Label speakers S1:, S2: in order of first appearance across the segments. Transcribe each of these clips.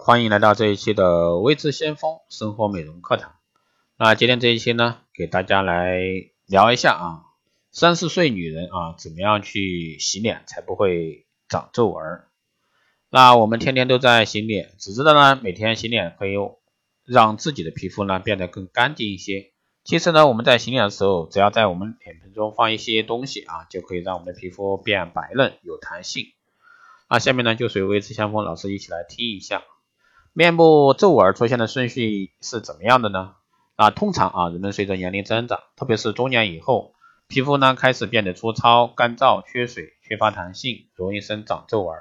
S1: 欢迎来到这一期的微知先锋生活美容课堂。那今天这一期呢，给大家来聊一下啊，三十岁女人啊，怎么样去洗脸才不会长皱纹？那我们天天都在洗脸，只知道呢，每天洗脸可以让自己的皮肤呢变得更干净一些。其实呢，我们在洗脸的时候，只要在我们脸盆中放一些东西啊，就可以让我们的皮肤变白嫩有弹性。那下面呢，就随微知先锋老师一起来听一下。面部皱纹出现的顺序是怎么样的呢？啊，通常啊，人们随着年龄增长，特别是中年以后，皮肤呢开始变得粗糙、干燥、缺水、缺乏弹性，容易生长皱纹。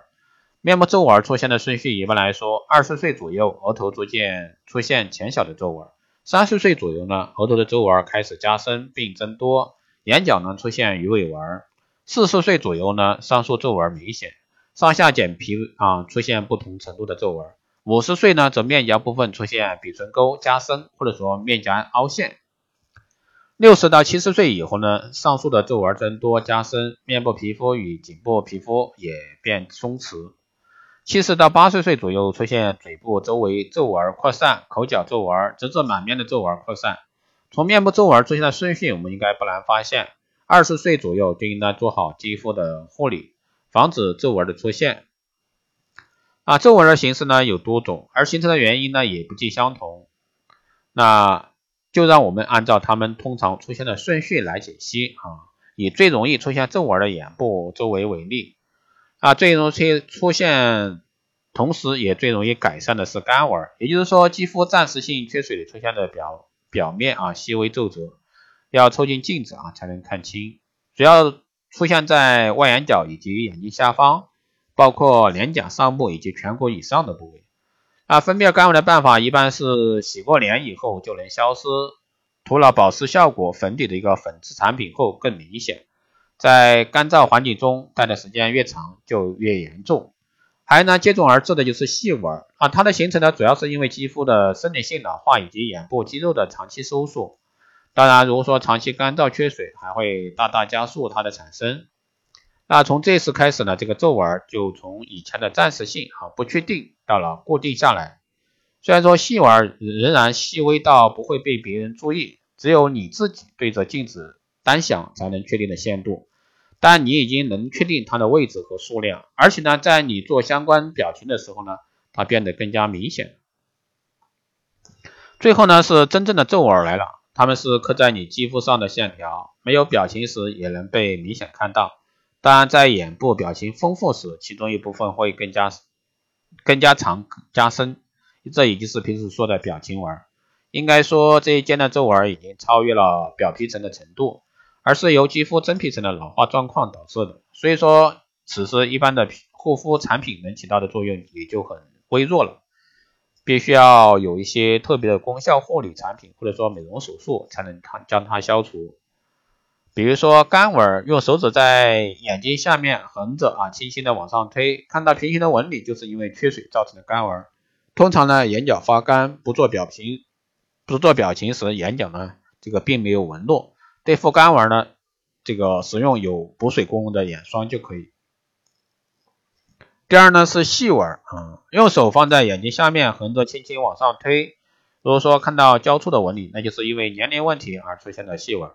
S1: 面部皱纹出现的顺序，一般来说，二十岁左右，额头逐渐出现浅小的皱纹；三十岁左右呢，额头的皱纹开始加深并增多，眼角呢出现鱼尾纹；四十岁左右呢，上述皱纹明显，上下睑皮啊出现不同程度的皱纹。五十岁呢，则面颊部分出现鼻唇沟加深，或者说面颊凹陷。六十到七十岁以后呢，上述的皱纹增多加深，面部皮肤与颈部皮肤也变松弛。七十到八十岁左右出现嘴部周围皱纹扩散，口角皱纹，直至满面的皱纹扩散。从面部皱纹出现的顺序，我们应该不难发现，二十岁左右就应该做好肌肤的护理，防止皱纹的出现。啊，皱纹的形式呢有多种，而形成的原因呢也不尽相同。那就让我们按照它们通常出现的顺序来解析啊。以最容易出现皱纹的眼部周围为例，啊，最容易出现，同时也最容易改善的是干纹，也就是说肌肤暂时性缺水出现的表表面啊细微皱褶，要凑近镜子啊才能看清，主要出现在外眼角以及眼睛下方。包括脸颊上部以及颧骨以上的部位。啊，分辨干纹的办法一般是洗过脸以后就能消失，涂了保湿效果粉底的一个粉质产品后更明显。在干燥环境中待的时间越长就越严重。还有呢，接踵而至的就是细纹啊，它的形成呢主要是因为肌肤的生理性老化以及眼部肌肉的长期收缩。当然，如果说长期干燥缺水，还会大大加速它的产生。那从这次开始呢，这个皱纹就从以前的暂时性啊不确定到了固定下来。虽然说细纹仍然细微到不会被别人注意，只有你自己对着镜子单想才能确定的限度，但你已经能确定它的位置和数量，而且呢，在你做相关表情的时候呢，它变得更加明显。最后呢，是真正的皱纹来了，它们是刻在你肌肤上的线条，没有表情时也能被明显看到。当然，在眼部表情丰富时，其中一部分会更加更加长加深，这已经是平时说的表情纹。应该说，这一间的皱纹已经超越了表皮层的程度，而是由肌肤真皮层的老化状况导致的。所以说，此时一般的护肤产品能起到的作用也就很微弱了，必须要有一些特别的功效护理产品，或者说美容手术，才能它将它消除。比如说干纹，用手指在眼睛下面横着啊，轻轻的往上推，看到平行的纹理，就是因为缺水造成的干纹。通常呢，眼角发干，不做表情，不做表情时，眼角呢这个并没有纹络。对付干纹呢，这个使用有补水功能的眼霜就可以。第二呢是细纹，啊，用手放在眼睛下面横着轻轻往上推，如果说看到交错的纹理，那就是因为年龄问题而出现的细纹。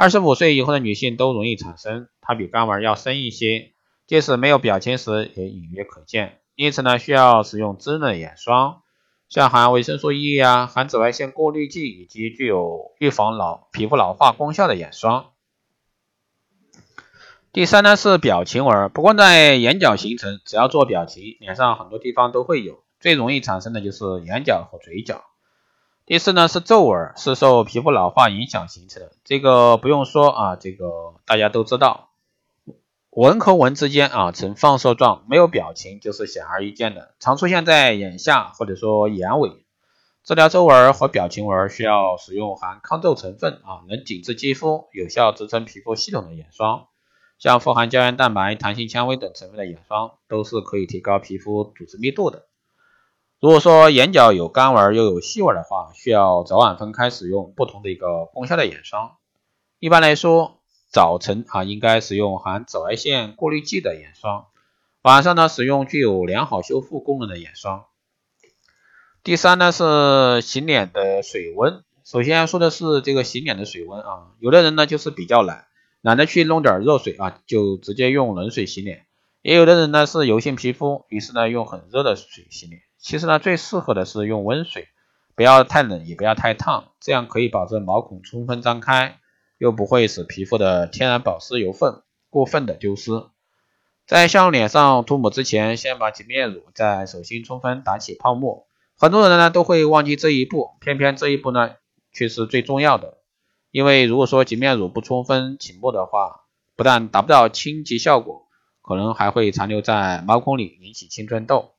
S1: 二十五岁以后的女性都容易产生，它比干纹要深一些，即使没有表情时也隐约可见。因此呢，需要使用滋润眼霜，像含维生素 E 呀、含紫外线过滤剂以及具有预防老皮肤老化功效的眼霜。第三呢是表情纹，不光在眼角形成，只要做表情，脸上很多地方都会有，最容易产生的就是眼角和嘴角。第四呢是皱纹，是受皮肤老化影响形成的，这个不用说啊，这个大家都知道，纹和纹之间啊呈放射状，没有表情就是显而易见的，常出现在眼下或者说眼尾。治疗皱纹和表情纹需要使用含抗皱成分啊，能紧致肌肤、有效支撑皮肤系统的眼霜，像富含胶原蛋白、弹性纤维等成分的眼霜，都是可以提高皮肤组织密度的。如果说眼角有干纹又有细纹的话，需要早晚分开使用不同的一个功效的眼霜。一般来说，早晨啊应该使用含紫外线过滤剂的眼霜，晚上呢使用具有良好修复功能的眼霜。第三呢是洗脸的水温。首先说的是这个洗脸的水温啊，有的人呢就是比较懒，懒得去弄点热水啊，就直接用冷水洗脸。也有的人呢是油性皮肤，于是呢用很热的水洗脸。其实呢最适合的是用温水，不要太冷也不要太烫，这样可以保证毛孔充分张开，又不会使皮肤的天然保湿油分过分的丢失。在向脸上涂抹之前，先把洁面乳在手心充分打起泡沫。很多人呢都会忘记这一步，偏偏这一步呢。却是最重要的，因为如果说洁面乳不充分起沫的话，不但达不到清洁效果，可能还会残留在毛孔里，引起青春痘。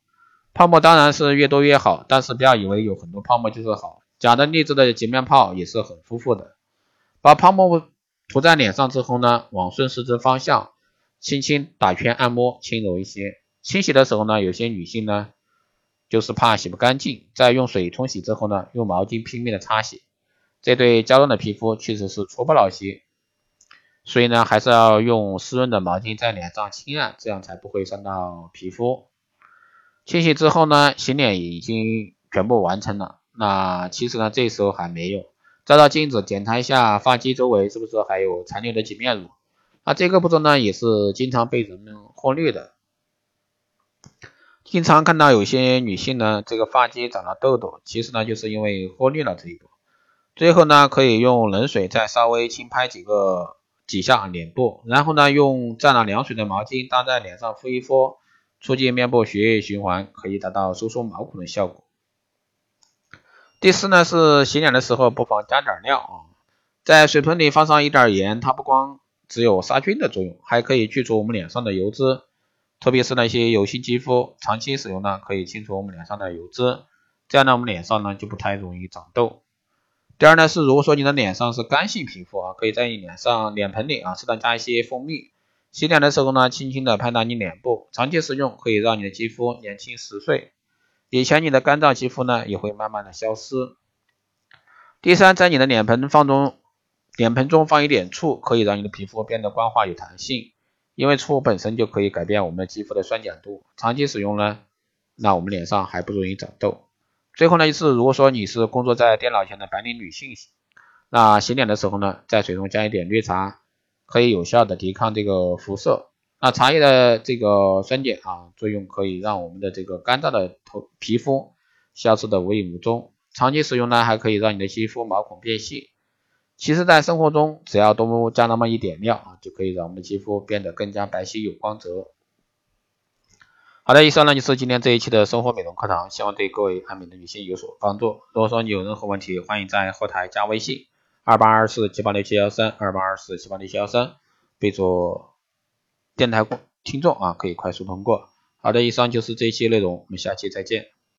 S1: 泡沫当然是越多越好，但是不要以为有很多泡沫就是好，假的劣质的洁面泡也是很舒服的。把泡沫涂在脸上之后呢，往顺时针方向轻轻打圈按摩，轻柔一些。清洗的时候呢，有些女性呢就是怕洗不干净，在用水冲洗之后呢，用毛巾拼命的擦洗。这对娇嫩的皮肤确实是搓不老些，所以呢，还是要用湿润的毛巾在脸上轻按，这样才不会伤到皮肤。清洗之后呢，洗脸已经全部完成了。那其实呢，这时候还没有照照镜子，检查一下发际周围是不是还有残留的洁面乳。那这个步骤呢，也是经常被人们忽略的。经常看到有些女性呢，这个发际长了痘痘，其实呢，就是因为忽略了这一步。最后呢，可以用冷水再稍微轻拍几个几下脸部，然后呢，用沾了凉水的毛巾搭在脸上敷一敷，促进面部血液循环，可以达到收缩毛孔的效果。第四呢，是洗脸的时候不妨加点料啊，在水盆里放上一点盐，它不光只有杀菌的作用，还可以去除我们脸上的油脂，特别是那些油性肌肤，长期使用呢，可以清除我们脸上的油脂，这样呢，我们脸上呢就不太容易长痘。第二呢是，如果说你的脸上是干性皮肤啊，可以在你脸上脸盆里啊适当加一些蜂蜜，洗脸的时候呢，轻轻的拍打你脸部，长期使用可以让你的肌肤年轻十岁。以前你的干燥肌肤呢也会慢慢的消失。第三，在你的脸盆放中，脸盆中放一点醋，可以让你的皮肤变得光滑有弹性，因为醋本身就可以改变我们的肌肤的酸碱度，长期使用呢，那我们脸上还不容易长痘。最后呢，就是如果说你是工作在电脑前的白领女性，那洗脸的时候呢，在水中加一点绿茶，可以有效的抵抗这个辐射。那茶叶的这个酸碱啊，作用可以让我们的这个干燥的头皮肤消失的无影无踪。长期使用呢，还可以让你的肌肤毛孔变细。其实，在生活中，只要多加那么一点料啊，就可以让我们的肌肤变得更加白皙有光泽。好的，以上呢就是今天这一期的生活美容课堂，希望对各位爱美的女性有所帮助。如果说你有任何问题，欢迎在后台加微信二八二四七八六七幺三二八二四七八六七幺三，备注电台听众啊，可以快速通过。好的，以上就是这一期内容，我们下期再见。